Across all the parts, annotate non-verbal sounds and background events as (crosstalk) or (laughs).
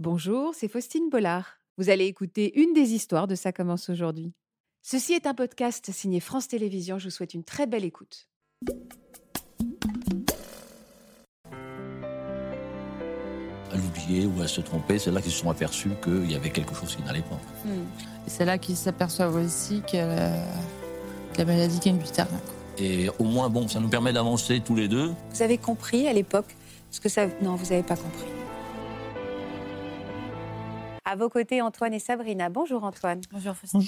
Bonjour, c'est Faustine Bollard. Vous allez écouter une des histoires de Ça commence aujourd'hui. Ceci est un podcast signé France Télévisions. Je vous souhaite une très belle écoute. à l'oublier ou à se tromper, c'est là qu'ils se sont aperçus qu'il y avait quelque chose qui n'allait pas. Et c'est là qu'ils s'aperçoivent aussi que la, que la maladie vient du terrain. Et au moins, bon, ça nous permet d'avancer tous les deux. Vous avez compris à l'époque ce que ça. Non, vous n'avez pas compris. À vos côtés, Antoine et Sabrina. Bonjour Antoine. Bonjour Faustine.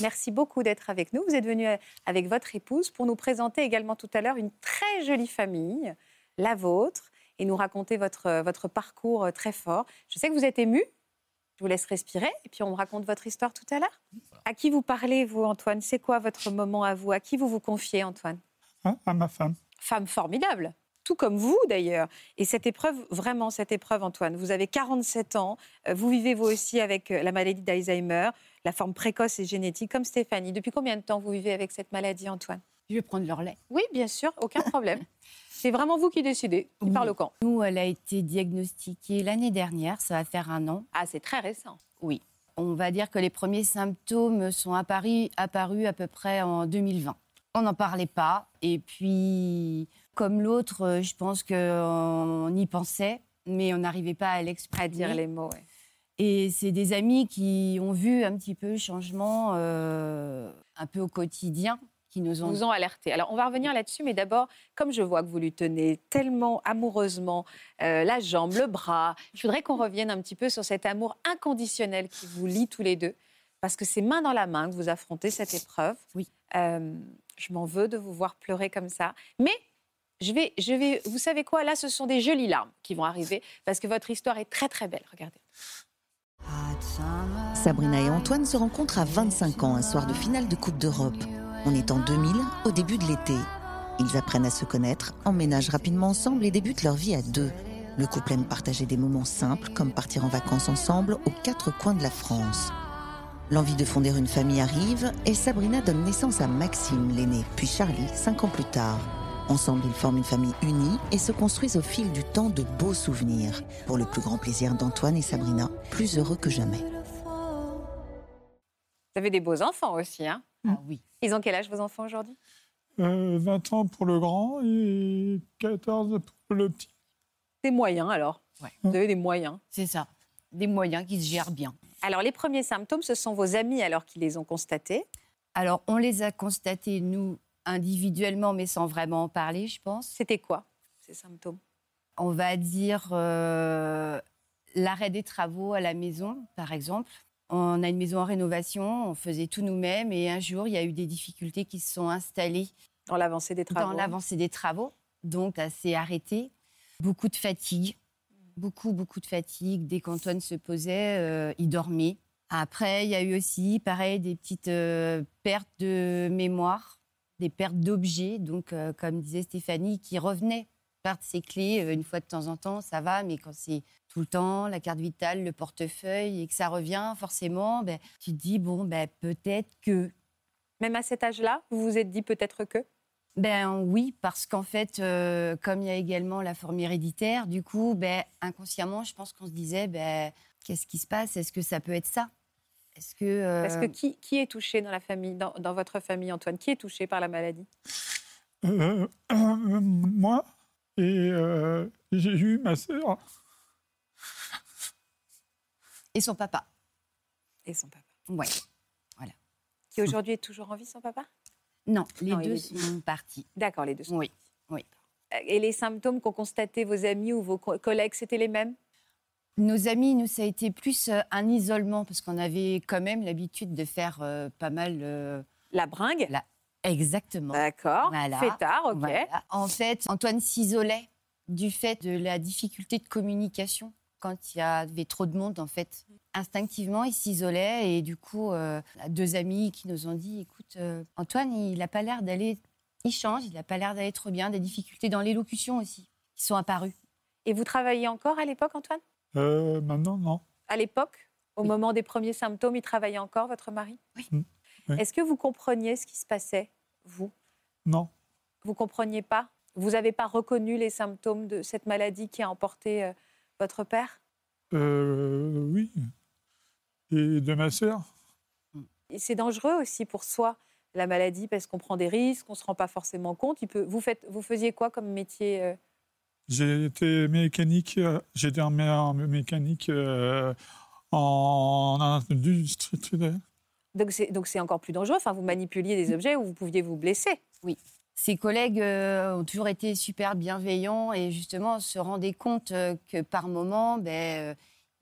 Merci beaucoup d'être avec nous. Vous êtes venu euh, avec votre épouse pour nous présenter également tout à l'heure une très jolie famille, la vôtre, et nous raconter votre, euh, votre parcours euh, très fort. Je sais que vous êtes ému. Je vous laisse respirer et puis on me raconte votre histoire tout à l'heure. À qui vous parlez, vous, Antoine? C'est quoi votre moment à vous? À qui vous vous confiez, Antoine? Hein, à ma femme. Femme formidable, tout comme vous d'ailleurs. Et cette épreuve, vraiment cette épreuve, Antoine, vous avez 47 ans, euh, vous vivez vous aussi avec euh, la maladie d'Alzheimer, la forme précoce et génétique, comme Stéphanie. Depuis combien de temps vous vivez avec cette maladie, Antoine? Je vais prendre leur lait. Oui, bien sûr, aucun (laughs) problème. C'est vraiment vous qui décidez, qui Oui. parle au camp. Nous, elle a été diagnostiquée l'année dernière, ça va faire un an. Ah, c'est très récent. Oui. On va dire que les premiers symptômes sont apparus, apparus à peu près en 2020. On n'en parlait pas. Et puis, comme l'autre, euh, je pense qu'on y pensait, mais on n'arrivait pas à l'exprimer. À dire les mots, ouais. Et c'est des amis qui ont vu un petit peu le changement euh, un peu au quotidien, qui nous ont vous ont alerté. Alors, on va revenir là-dessus, mais d'abord, comme je vois que vous lui tenez tellement amoureusement euh, la jambe, le bras, je voudrais qu'on revienne un petit peu sur cet amour inconditionnel qui vous lie tous les deux, parce que c'est main dans la main que vous affrontez cette épreuve. Oui. Euh, je m'en veux de vous voir pleurer comme ça, mais je vais, je vais, vous savez quoi? Là, ce sont des jolies larmes qui vont arriver, parce que votre histoire est très très belle. Regardez. Sabrina et Antoine se rencontrent à 25 ans, un soir de finale de Coupe d'Europe. On est en 2000, au début de l'été. Ils apprennent à se connaître, emménagent rapidement ensemble et débutent leur vie à deux. Le couple aime partager des moments simples, comme partir en vacances ensemble aux quatre coins de la France. L'envie de fonder une famille arrive et Sabrina donne naissance à Maxime, l'aîné, puis Charlie, cinq ans plus tard. Ensemble, ils forment une famille unie et se construisent au fil du temps de beaux souvenirs, pour le plus grand plaisir d'Antoine et Sabrina, plus heureux que jamais. Vous avez des beaux enfants aussi, hein Ah oui. Ils ont quel âge vos enfants aujourd'hui Euh, 20 ans pour le grand et 14 pour le petit. Des moyens alors. Ouais. Vous avez des moyens. C'est ça. Des moyens qui se gèrent bien. Alors, les premiers symptômes, ce sont vos amis alors qui les ont constatés. Alors, on les a constatés, nous, individuellement, mais sans vraiment en parler, je pense. C'était quoi, ces symptômes? On va dire euh, l'arrêt des travaux à la maison, par exemple. On a une maison en rénovation, on faisait tout nous-mêmes, et un jour, il y a eu des difficultés qui se sont installées Dans l'avancée des travaux dans l'avancée des travaux. Donc, s'est arrêté. Beaucoup de fatigue, beaucoup, beaucoup de fatigue. Dès qu'Antoine se posait, euh, il dormait. Après, il y a eu aussi, pareil, des petites euh, pertes de mémoire, des pertes d'objets. Donc, euh, comme disait Stéphanie, qui revenaient perdre ses clés euh, une fois de temps en temps, ça va, mais quand c'est tout le temps, la carte vitale, le portefeuille, et que ça revient, forcément, ben, tu te dis, bon, ben, peut-être que. Même à cet âge-là, vous vous êtes dit peut-être que? Ben oui, parce qu'en fait, euh, comme il y a également la forme héréditaire, du coup, ben, inconsciemment, je pense qu'on se disait, ben, qu'est-ce qui se passe? Est-ce que ça peut être ça? Est-ce que euh, Parce que qui, qui est touché dans la famille, dans, dans votre famille, Antoine? Qui est touché par la maladie? Euh, euh, moi et euh, j'ai eu ma sœur. et son papa Et son papa. Ouais. Qui aujourd'hui est toujours en vie, son papa? Non, les Non, deux est- sont partis. D'accord, les deux sont. Oui, oui. Et les symptômes qu'ont constatés vos amis ou vos co- collègues, c'était les mêmes? Nos amis, nous, ça a été plus euh, un isolement parce qu'on avait quand même l'habitude de faire euh, pas mal. euh, La bringue La- Exactement. D'accord. Voilà. Fêtard, ok. Voilà. En fait, Antoine s'isolait du fait de la difficulté de communication quand il y avait trop de monde. En fait, instinctivement, il s'isolait et du coup, euh, deux amis qui nous ont dit "Écoute, Antoine, il n'a pas l'air d'aller, il change, il n'a pas l'air d'aller trop bien. Des difficultés dans l'élocution aussi qui sont apparues." Et vous travailliez encore à l'époque, Antoine? Euh, maintenant, non. À l'époque Au Oui. moment des premiers symptômes, il travaillait encore, votre mari? Oui. Mm. Oui. Est-ce que vous compreniez ce qui se passait, vous? Non. Vous compreniez pas? Vous n'avez pas reconnu les symptômes de cette maladie qui a emporté euh, votre père? Euh, oui. Et de ma sœur? C'est dangereux aussi pour soi, la maladie, parce qu'on prend des risques, on ne se rend pas forcément compte. Il peut... vous, faites... vous faisiez quoi comme métier euh J'ai été mécanique, euh, j'étais en mé- en mécanique euh, en industrie. Donc c'est donc c'est encore plus dangereux. Enfin, vous manipuliez des objets où vous pouviez vous blesser. Ses collègues euh, ont toujours été super bienveillants et justement se rendaient compte euh, que par moment, ben, euh,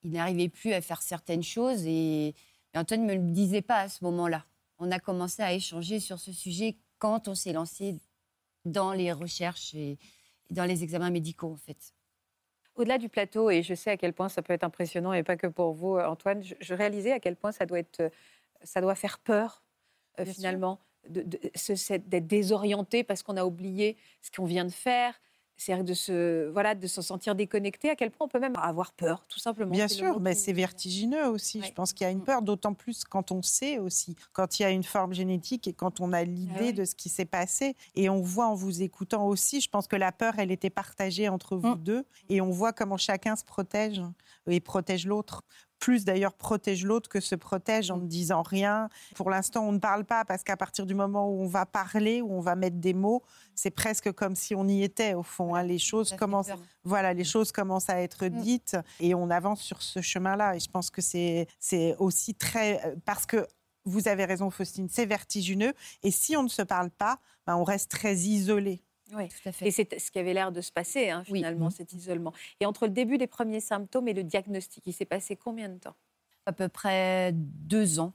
il n'arrivait plus à faire certaines choses et, et Antoine ne me le disait pas à ce moment-là. On a commencé à échanger sur ce sujet quand on s'est lancé dans les recherches et dans les examens médicaux en fait. Au-delà du plateau, et je sais à quel point ça peut être impressionnant, et pas que pour vous, euh, Antoine, je, je réalisais à quel point ça doit, être, euh, ça doit faire peur, euh, finalement, d'être désorienté parce qu'on a oublié ce qu'on vient de faire. C'est de se, voilà, de se sentir déconnecté. À quel point on peut même avoir peur, tout simplement. Bien sûr, mais c'est vertigineux aussi. Ouais. Je pense qu'il y a une peur, d'autant plus quand on sait aussi, quand il y a une forme génétique et quand on a l'idée ouais. de ce qui s'est passé. Et on voit en vous écoutant aussi, je pense que la peur, elle était partagée entre vous Mm. deux. Et on voit comment chacun se protège et protège l'autre. Plus d'ailleurs protège l'autre que se protège en ne disant rien. Pour l'instant, on ne parle pas parce qu'à partir du moment où on va parler, où on va mettre des mots, c'est presque comme si on y était au fond. hein. Les choses commencent voilà, les choses commencent à être Mm. dites et on avance sur ce chemin-là. Et je pense que c'est c'est aussi très... euh, Parce que vous avez raison, Faustine, c'est vertigineux. Et si on ne se parle pas, ben, on reste très isolé. Ouais. Tout à fait. Et c'est ce qui avait l'air de se passer, hein, Oui. finalement, cet isolement. Et entre le début des premiers symptômes et le diagnostic, il s'est passé combien de temps? À peu près deux ans.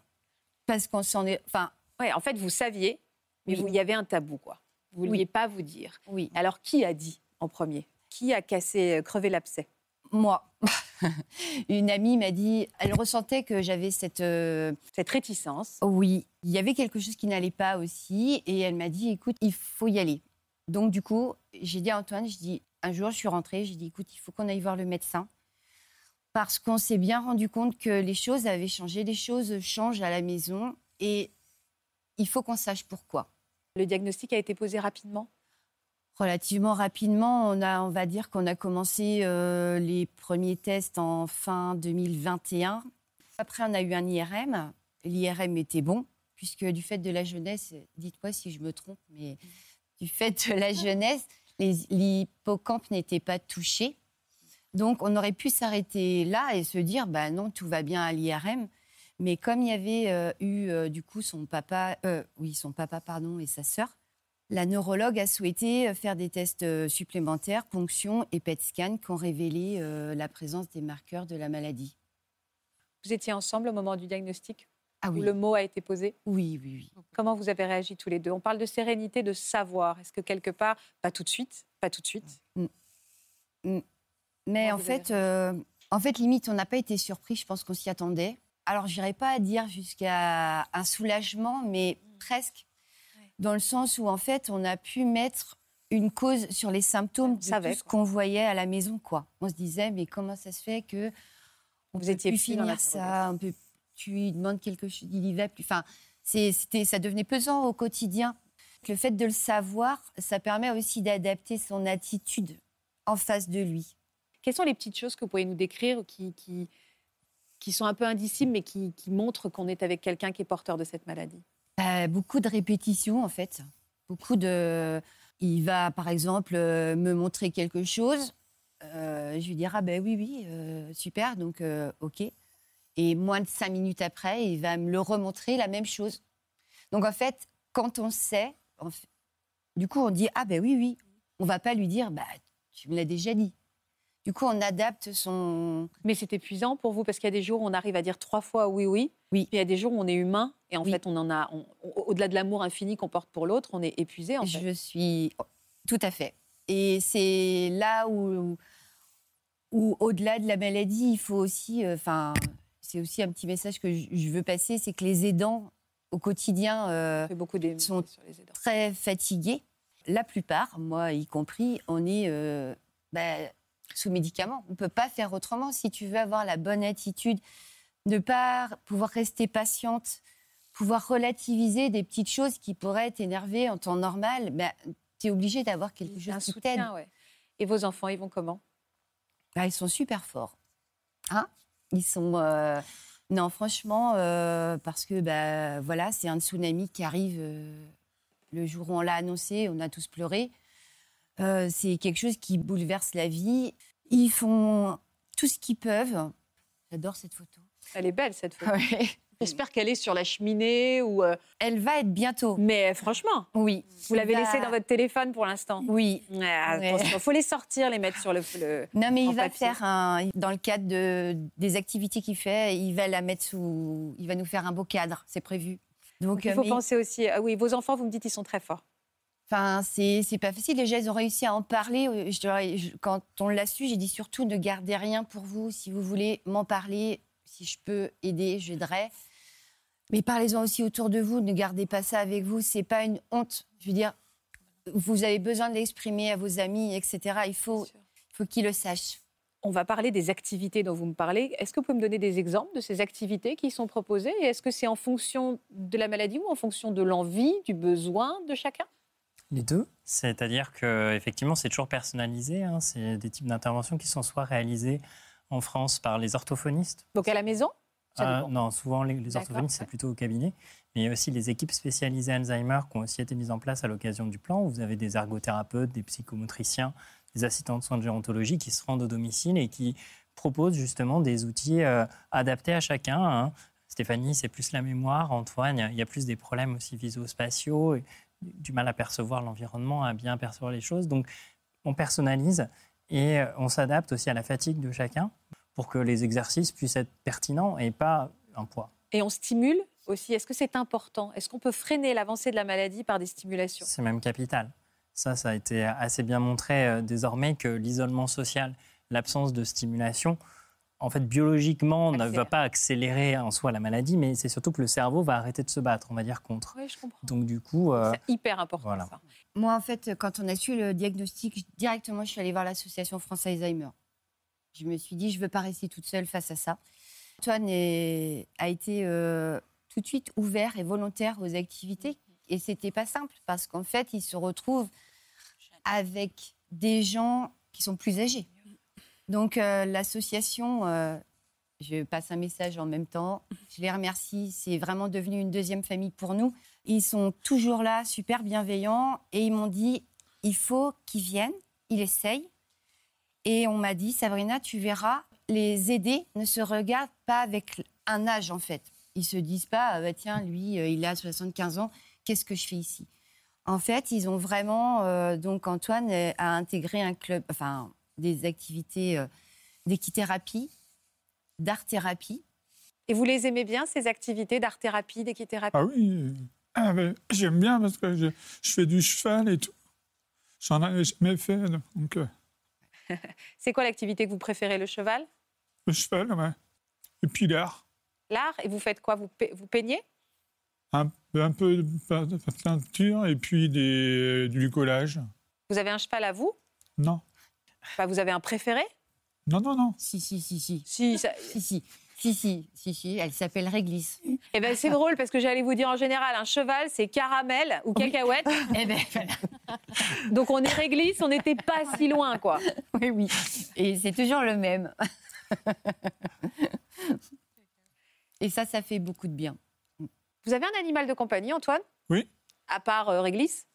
Parce qu'on s'en est. Enfin, Ouais, en fait, vous saviez, mais Oui. il y avait un tabou, quoi. Vous ne Oui. vouliez pas vous dire. oui, Alors, qui a dit en premier? Qui a cassé, euh, crevé l'abcès? Moi. (laughs) Une amie m'a dit. Elle ressentait que j'avais cette. euh, Cette réticence. Oui, il y avait quelque chose qui n'allait pas aussi. Et elle m'a dit écoute, il faut y aller. Donc, du coup, j'ai dit à Antoine je dis, un jour, je suis rentrée, j'ai dit écoute, il faut qu'on aille voir le médecin. Parce qu'on s'est bien rendu compte que les choses avaient changé, les choses changent à la maison. Et il faut qu'on sache pourquoi. Le diagnostic a été posé rapidement? Relativement rapidement, on, a, on va dire qu'on a commencé euh, les premiers tests en fin 2021. Après, on a eu un IRM. L'IRM était bon, puisque du fait de la jeunesse, dites-moi si je me trompe, mais du fait de la jeunesse, l'hippocampe n'était pas touché. Donc, on aurait pu s'arrêter là et se dire, bah non, tout va bien à l'IRM. Mais comme il y avait euh, eu, euh, du coup, son papa, euh, oui, son papa, pardon, et sa sœur, la neurologue a souhaité faire des tests supplémentaires, ponction et PET scan, qui ont révélé la présence des marqueurs de la maladie. Vous étiez ensemble au moment du diagnostic? Ah où oui, le mot a été posé. oui, oui, oui. Comment vous avez réagi tous les deux? On parle de sérénité, de savoir. Est-ce que quelque part, pas tout de suite, pas tout de suite? Mais Comment en vous avez fait, euh, en fait, limite, on n'a pas été surpris. Je pense qu'on s'y attendait. Alors, j'irai pas à dire jusqu'à un soulagement, mais presque, dans le sens où en fait, on a pu mettre une cause sur les symptômes de savait, tout ce qu'on voyait à la maison, quoi. On se disait, mais comment ça se fait que on Vous étiez plus finir ça, on peut, tu lui demandes quelque chose, il y va plus. Enfin, c'était, ça devenait pesant au quotidien. Le fait de le savoir, ça permet aussi d'adapter son attitude en face de lui. Quelles sont les petites choses que vous pouvez nous décrire qui, qui, qui sont un peu indicibles, mais qui, qui montrent qu'on est avec quelqu'un qui est porteur de cette maladie? Euh, beaucoup de répétitions, en fait. Beaucoup de. Il va, par exemple, euh, me montrer quelque chose. Euh, je lui dirai, ah ben oui, oui, euh, super, donc OK. Et moins de cinq minutes après, il va me le remontrer la même chose. Donc, en fait, quand on sait, fait- du coup, on dit, ah ben oui, oui. On va pas lui dire, bah, tu me l'as déjà dit. Du coup, on adapte son. Mais c'est épuisant pour vous parce qu'il y a des jours où on arrive à dire trois fois oui, oui. Oui. Puis il y a des jours où on est humain et en Oui. fait, on en a, au-delà de l'amour infini qu'on porte pour l'autre, on est épuisé en fait. Je suis tout à fait. Et c'est là où, où au-delà de la maladie, il faut aussi, euh, c'est aussi un petit message que je veux passer, c'est que les aidants au quotidien euh, beaucoup sont aidants. très fatigués. La plupart, moi y compris, on est euh, bah, sous médicaments. On ne peut pas faire autrement si tu veux avoir la bonne attitude, ne pas pouvoir rester patiente, pouvoir relativiser des petites choses qui pourraient t'énerver en temps normal. Bah, tu es obligé d'avoir quelque C'est un chose qui t'aide. soutien, ouais. Et vos enfants, ils vont comment? Bah, ils sont super forts. Ils sont. euh, Non, franchement, euh, parce que bah, voilà, c'est un tsunami qui arrive euh, le jour où on l'a annoncé, on a tous pleuré. C'est quelque chose qui bouleverse la vie. Ils font tout ce qu'ils peuvent. J'adore cette photo. Elle est belle cette photo. (laughs) Ouais. J'espère qu'elle est sur la cheminée ou. euh, Elle va être bientôt. Mais franchement, Oui. vous l'avez Bah, laissée dans votre téléphone pour l'instant. Oui. Ouais, Ouais. attention, faut les sortir, les mettre sur le. le- Non, mais il va papier. faire un, dans le cadre de, des activités qu'il fait, il va la mettre sous, il va nous faire un beau cadre, c'est prévu. Donc, Donc, il euh, faut mais- penser aussi. Ah oui, vos enfants, vous me dites, ils sont très forts. Enfin, c'est pas facile. Déjà, ils ont réussi à en parler. Euh, Je je- quand on l'a su, j'ai dit surtout ne gardez rien pour vous. Si vous voulez m'en parler, si je peux aider, j'aiderai. Mais parlez-en aussi autour de vous. Ne gardez pas ça avec vous. C'est pas une honte. Je veux dire, vous avez besoin de l'exprimer à vos amis, etc. Il faut, faut qu'ils le sachent. On va parler des activités dont vous me parlez. Est-ce que vous pouvez me donner des exemples de ces activités qui sont proposées? Et est-ce que c'est en fonction de la maladie ou en fonction de l'envie, du besoin de chacun? Les deux. C'est-à-dire que effectivement, c'est toujours personnalisé. hein. C'est des types d'interventions qui sont soit réalisées en France par les orthophonistes. Donc à la maison? Euh, non, souvent les, orthophonistes, c'est plutôt au cabinet. Mais il y a aussi les équipes spécialisées Alzheimer qui ont aussi été mises en place à l'occasion du plan. où Vous avez des ergothérapeutes, des psychomotriciens, des assistants de soins de gérontologie qui se rendent au domicile et qui proposent justement des outils euh, adaptés à chacun. hein. Stéphanie, c'est plus la mémoire. Antoine, il y a- il y, a plus des problèmes aussi visuospatiaux, et du mal à percevoir l'environnement, à bien percevoir les choses. Donc, on personnalise et euh, on s'adapte aussi à la fatigue de chacun pour que les exercices puissent être pertinents et pas un poids. Et on stimule aussi. Est-ce que c'est important? Est-ce qu'on peut freiner l'avancée de la maladie par des stimulations? C'est même capital. Ça, ça a été assez bien montré euh, désormais que l'isolement social, l'absence de stimulation, en fait, biologiquement, ne va pas accélérer en soi la maladie, mais c'est surtout que le cerveau va arrêter de se battre, on va dire, contre. Oui, je comprends. Donc, du coup, euh, C'est hyper important voilà. ça. Moi, en fait, quand on a su le diagnostic, directement, je suis allée voir l'association France Alzheimer. Je me suis dit, je ne veux pas rester toute seule face à ça. Antoine est- a été euh, tout de suite ouvert et volontaire aux activités. Et c'était pas simple parce qu'en fait, il se retrouve avec des gens qui sont plus âgés. Donc, euh, l'association, euh, je passe un message en même temps. Je les remercie. C'est vraiment devenu une deuxième famille pour nous. Ils sont toujours là, super bienveillants. Et ils m'ont dit, il faut qu'ils viennent, ils essayent. Et on m'a dit, Sabrina, tu verras, les aider ne se regardent pas avec un âge, en fait. Ils se disent pas, ah bah tiens, lui, euh, il a 75 ans, qu'est-ce que je fais ici? En fait, ils ont vraiment, euh, donc Antoine euh, a intégré un club, enfin, des activités euh, d'équithérapie, d'art-thérapie. Et vous les aimez bien, ces activités d'art-thérapie, d'équithérapie? Ah oui, ah ben, j'aime bien parce que je, je fais du cheval et tout. J'en avais jamais fait, donc euh, (laughs) C'est quoi l'activité que vous préférez Le cheval? Le cheval, ouais. Et puis l'art, L'art Et vous faites quoi? Vous, pe- vous peignez? Un, un peu de pe- de peinture et puis des, du collage. Vous avez un cheval à vous? Non, Enfin, Vous avez un préféré? Non, non, non. Si, si, si, si. Si, ça- Si, si, si, si, si, si, elle s'appelle Réglisse. Eh ben, c'est drôle parce que j'allais vous dire en général, un cheval, c'est caramel ou cacahuète. (laughs) Eh ben, voilà. (laughs) Donc on est réglisse, on n'était pas si loin, quoi. Oui, oui. Et c'est toujours le même. (laughs) Et ça, ça fait beaucoup de bien. Vous avez un animal de compagnie, Antoine? Oui. À part euh, réglisse?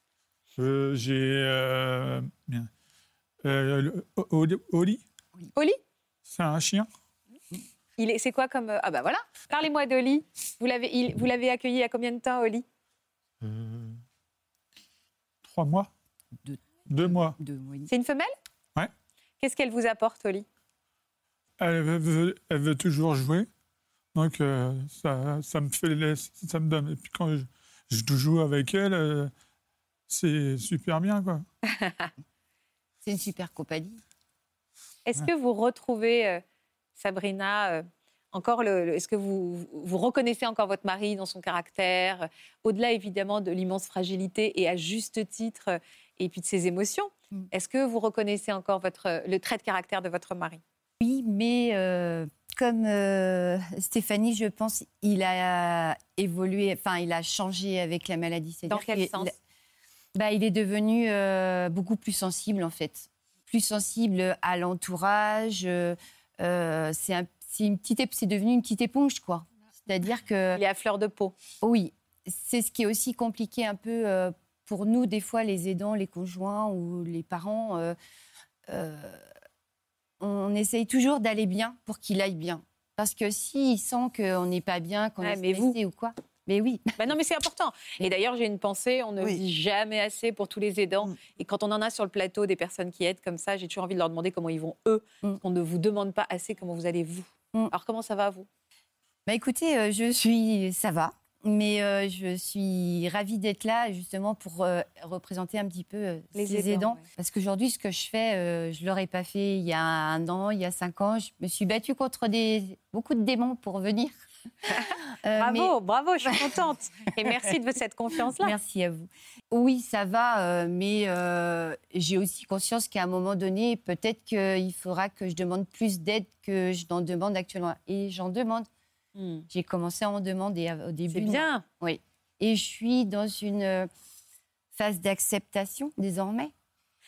Euh, J'ai. Euh, bien. Euh, Oli, Oli? C'est un chien? Il est, c'est quoi comme euh, ah bah voilà. Parlez-moi d'Oli. Vous l'avez, il- vous l'avez accueilli il y a combien de temps, Oli? Euh, trois mois. Deux. Deux mois. De mois. C'est une femelle? Ouais. Qu'est-ce qu'elle vous apporte, Oli? Elle veut, veut- elle veut toujours jouer. Donc, euh, ça, ça me fait laisser- ça me donne. Et puis, quand je, je joue avec elle, euh, c'est super bien, quoi. (laughs) C'est une super compagnie. Est-ce que vous retrouvez euh, Sabrina euh, encore Est-ce que vous, vous reconnaissez encore votre mari dans son caractère, euh, au-delà évidemment de l'immense fragilité et à juste titre, euh, et puis de ses émotions Mm. Est-ce que vous reconnaissez encore votre, le trait de caractère de votre mari? Oui, mais euh, comme euh, Stéphanie, je pense, il a évolué, enfin, il a changé avec la maladie. Dans quel sens? Bah, Il est devenu euh, beaucoup plus sensible, en fait. Plus sensible à l'entourage, euh, c'est un- c'est une petite, c'est devenu une petite éponge, quoi. C'est-à-dire que Il est à fleur de peau. oui, c'est ce qui est aussi compliqué un peu euh, pour nous, des fois, les aidants, les conjoints ou les parents. euh, on essaye toujours d'aller bien pour qu'il aille bien. Parce que s'il sent qu'on n'est pas bien, qu'on est vous- stressé ou quoi, mais oui. Bah non, mais c'est important. Et d'ailleurs, j'ai une pensée, on ne Oui. dit jamais assez pour tous les aidants. Mm. Et quand on en a sur le plateau des personnes qui aident comme ça, j'ai toujours envie de leur demander comment ils vont eux. Mm. On ne vous demande pas assez comment vous allez vous. Mm. Alors comment ça va vous? Bah écoutez, euh, je suis, ça va, mais euh, je suis ravie d'être là justement pour euh, représenter un petit peu euh, Les ces aidants, aidants. ouais. Parce qu'aujourd'hui, ce que je fais, je l'aurais pas fait il y a un an, il y a cinq ans. Je me suis battue contre des, beaucoup de démons pour venir. Euh, Bravo, bravo, je suis contente. Et merci de cette confiance-là. Merci à vous. Oui, ça va, euh, mais euh, j'ai aussi conscience qu'à un moment donné, peut-être qu'il faudra que je demande plus d'aide que je n'en demande actuellement. Et j'en demande. Mm. J'ai commencé à en demander au début. C'est bien. Oui. Et je suis dans une phase d'acceptation désormais.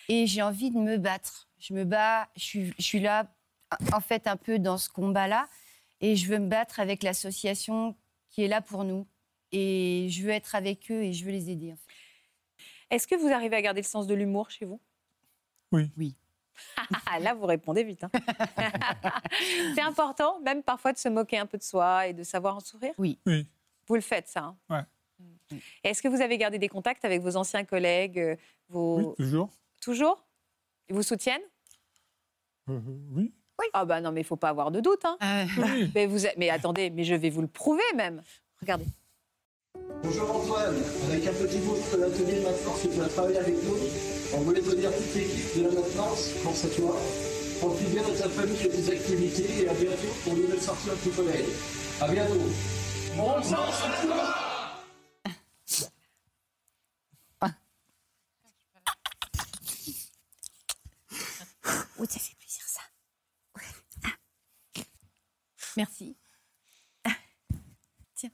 Et j'ai envie de me battre. Je me bats, je suis, je suis là, en fait, un peu dans ce combat-là. Et je veux me battre avec l'association qui est là pour nous. Et je veux être avec eux et je veux les aider. en fait. Est-ce que vous arrivez à garder le sens de l'humour chez vous? Oui. Oui. Ah, Là, vous répondez vite. hein. (laughs) c'est important, même parfois, de se moquer un peu de soi et de savoir en sourire Oui. Vous le faites, ça hein? Ouais. Est-ce que vous avez gardé des contacts avec vos anciens collègues euh, vos... Oui, toujours. Toujours? Ils vous soutiennent? Euh, oui. Ah bah non, mais il faut pas avoir de doute. hein. Oui. (laughs) Mais, vous... mais attendez, mais je vais vous le prouver même. Regardez. Bonjour Antoine, avec un petit mot de l'atelier de maintenance que tu vas travailler avec nous, on voulait te dire toute l'équipe de la maintenance, pense à toi, profite bien de ta famille et de tes activités et à bientôt pour une nouvelle sortie avec tes collègues. À bientôt. Bon sens à toi Oh, ça fait plaisir, ça. Ah. Merci. (laughs) Tiens.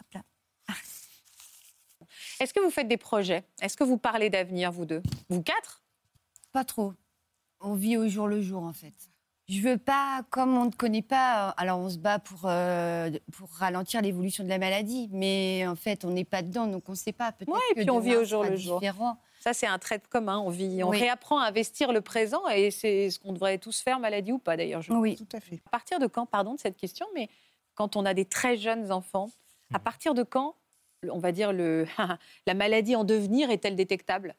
Hop là. Est-ce que vous faites des projets? Est-ce que vous parlez d'avenir, vous deux? Vous quatre? Pas trop. On vit au jour le jour, en fait. Je veux pas, comme on ne connaît pas, euh, alors on se bat pour, euh, pour ralentir l'évolution de la maladie, mais en fait, on n'est pas dedans, donc on ne sait pas. Peut-être Ouais, et que puis on vit au jour le jour. différent. Ça, c'est un trait commun. On, vit, on Oui. réapprend à investir le présent et c'est ce qu'on devrait tous faire, maladie ou pas d'ailleurs. je Oui. Tout à fait. À partir de quand, pardon de cette question, mais quand on a des très jeunes enfants, à partir de quand, on va dire, le, (laughs) la maladie en devenir est-elle détectable?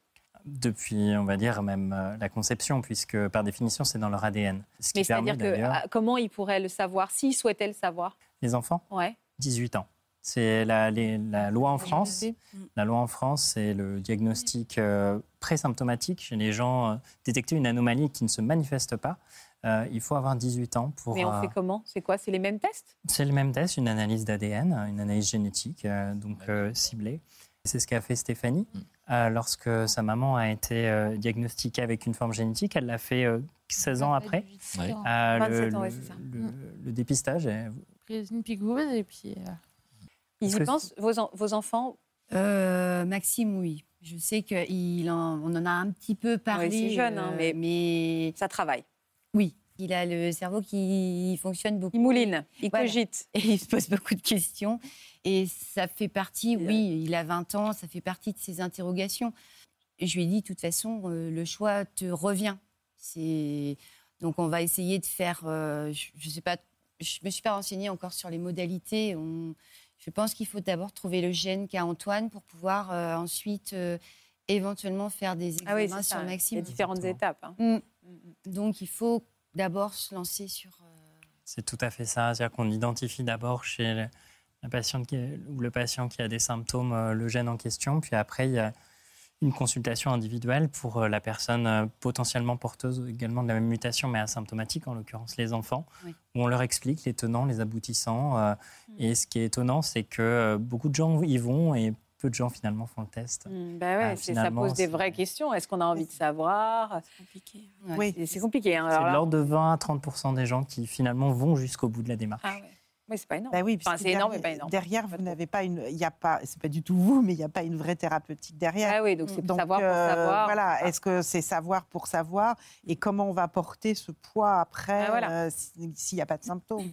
Depuis, on va dire, même euh, la conception, puisque par définition, c'est dans leur ADN. Ce qui Mais c'est-à-dire que ah, comment ils pourraient le savoir, s'ils souhaitaient le savoir? Les enfants, Ouais. 18 ans. C'est la, loi en France. sais. La loi en France, c'est le diagnostic euh, présymptomatique chez les gens. euh, détecter une anomalie qui ne se manifeste pas. Euh, il faut avoir 18 ans pour. Mais on euh, fait comment? C'est quoi? C'est les mêmes tests? C'est le même test, une analyse d'ADN, une analyse génétique, euh, donc euh, ciblée. C'est ce qu'a fait Stéphanie. Euh, lorsque sa maman a été euh, diagnostiquée avec une forme génétique, elle l'a fait euh, 16 ans après. Ouais. Euh, 27 le, ans, ouais, c'est ça. le- le dépistage. est- une et puis. Ils y pensent vos, en- vos enfants? Euh, Maxime, oui. Je sais qu'on en, a un petit peu parlé. c'est jeune, hein, euh, mais- mais Ça travaille. oui, il a le cerveau qui fonctionne beaucoup. Ils moulinent, ils Voilà. cogitent. (laughs) Et il se pose beaucoup de questions. Et ça fait partie, oui, il a 20 ans, ça fait partie de ses interrogations. Et je lui ai dit, de toute façon, euh, le choix te revient. C'est Donc on va essayer de faire, euh, je ne sais pas, je me suis pas renseignée encore sur les modalités. On- Je pense qu'il faut d'abord trouver le gène qu'a Antoine pour pouvoir euh, ensuite euh, éventuellement faire des Ah oui, examens sur ça. Il y Maxime. a différentes Exactement. étapes. hein. Mm. Mm, Donc il faut d'abord se lancer sur... euh, C'est tout à fait ça. C'est-à-dire qu'on identifie d'abord chez la patiente qui est- ou le patient qui a des symptômes euh, le gène en question, puis après il y a une consultation individuelle pour euh, la personne euh, potentiellement porteuse également de la même mutation, mais asymptomatique, en l'occurrence les enfants, Oui. où on leur explique les tenants, les aboutissants. euh, Et ce qui est étonnant, c'est que beaucoup de gens y vont et peu de gens finalement font le test. Mm, bah ouais, Ah, c'est- ça pose des c'est- vraies questions. Est-ce qu'on a envie de savoir? compliqué. Oui. C'est compliqué. hein, C'est l'ordre de 20 à 30 des gens qui finalement vont jusqu'au bout de la démarche. Ah ouais. Oui, c'est pas énorme. Bah oui, Enfin, c'est énorme, mais derrière- pas énorme. Derrière, vous n'avez pas une, il y a pas, c'est pas du tout vous, mais il n'y a pas une vraie thérapeutique derrière. Ah oui, donc c'est savoir pour euh, savoir. Voilà, est-ce que c'est savoir pour savoir et comment on va porter ce poids après Ah, voilà. euh, si- s'il n'y a pas de symptômes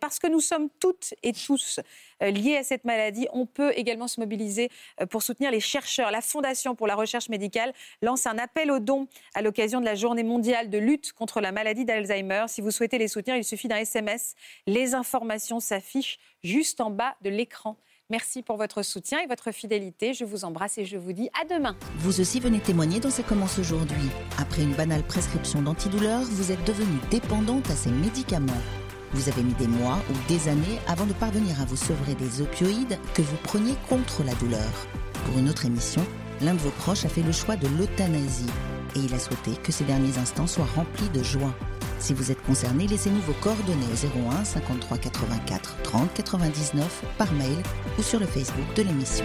Parce que nous sommes toutes et tous euh, liés à cette maladie, on peut également se mobiliser euh, pour soutenir les chercheurs. La Fondation pour la recherche médicale lance un appel aux dons à l'occasion de la journée mondiale de lutte contre la maladie d'Alzheimer. Si vous souhaitez les soutenir, il suffit d'un SMS. Les informations s'affichent juste en bas de l'écran. Merci pour votre soutien et votre fidélité. Je vous embrasse et je vous dis à demain. Vous aussi venez témoigner dans Ça commence aujourd'hui. Après une banale prescription d'antidouleur, vous êtes devenue dépendante à ces médicaments. Vous avez mis des mois ou des années avant de parvenir à vous sevrer des opioïdes que vous preniez contre la douleur. Pour une autre émission, l'un de vos proches a fait le choix de l'euthanasie et il a souhaité que ces derniers instants soient remplis de joie. Si vous êtes concerné, laissez-nous vos coordonnées au 01 53 84 30 99 par mail ou sur le Facebook de l'émission.